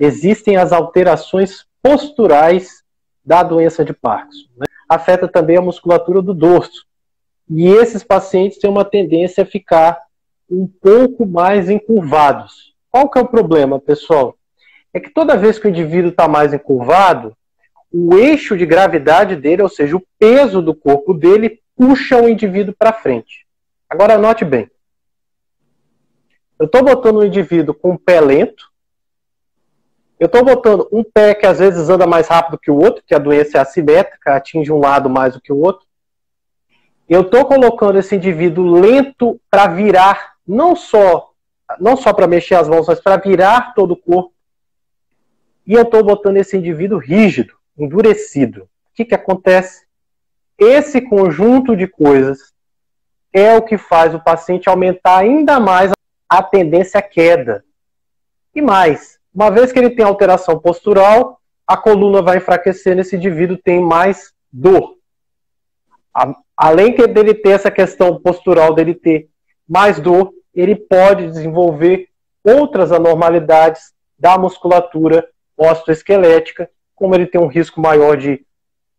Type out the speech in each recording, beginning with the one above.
existem as alterações posturais da doença de Parkinson. Né? Afeta também a musculatura do dorso. E esses pacientes têm uma tendência a ficar um pouco mais encurvados. Qual que é o problema, pessoal? É que toda vez que o indivíduo está mais encurvado, o eixo de gravidade dele, ou seja, o peso do corpo dele, puxa o indivíduo para frente. Agora note bem. Eu estou botando um indivíduo com um pé lento, eu estou botando um pé que às vezes anda mais rápido que o outro, que a doença é assimétrica, atinge um lado mais do que o outro. Eu estou colocando esse indivíduo lento para virar, não só não só para mexer as mãos, mas para virar todo o corpo. E eu estou botando esse indivíduo rígido, endurecido. O que, que acontece? Esse conjunto de coisas é o que faz o paciente aumentar ainda mais a tendência à queda. E mais, uma vez que ele tem alteração postural, a coluna vai enfraquecer, esse indivíduo tem mais dor. Além dele ter essa questão postural, dele ter mais dor, ele pode desenvolver outras anormalidades da musculatura osteoesquelética, como ele tem um risco maior de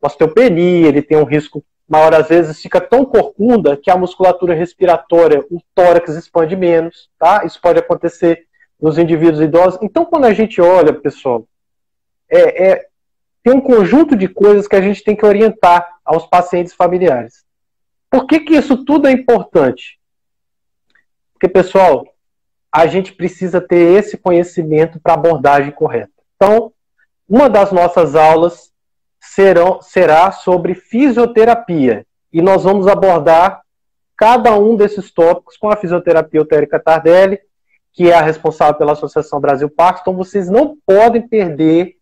osteopenia, ele tem um risco maior, às vezes fica tão corcunda que a musculatura respiratória, o tórax expande menos, tá? Isso pode acontecer nos indivíduos idosos. Então, quando a gente olha, pessoal, é, é, tem um conjunto de coisas que a gente tem que orientar aos pacientes familiares. Por que, que isso tudo é importante? Porque, pessoal, a gente precisa ter esse conhecimento para abordagem correta. Então, uma das nossas aulas serão, será sobre fisioterapia. E nós vamos abordar cada um desses tópicos com a fisioterapia Eutérica Tardelli, que é a responsável pela Associação Brasil Parques. Então, vocês não podem perder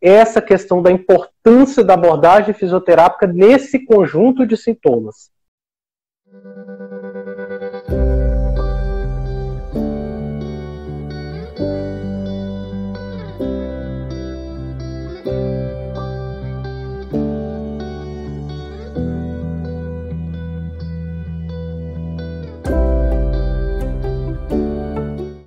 essa questão da importância da abordagem fisioterápica nesse conjunto de sintomas.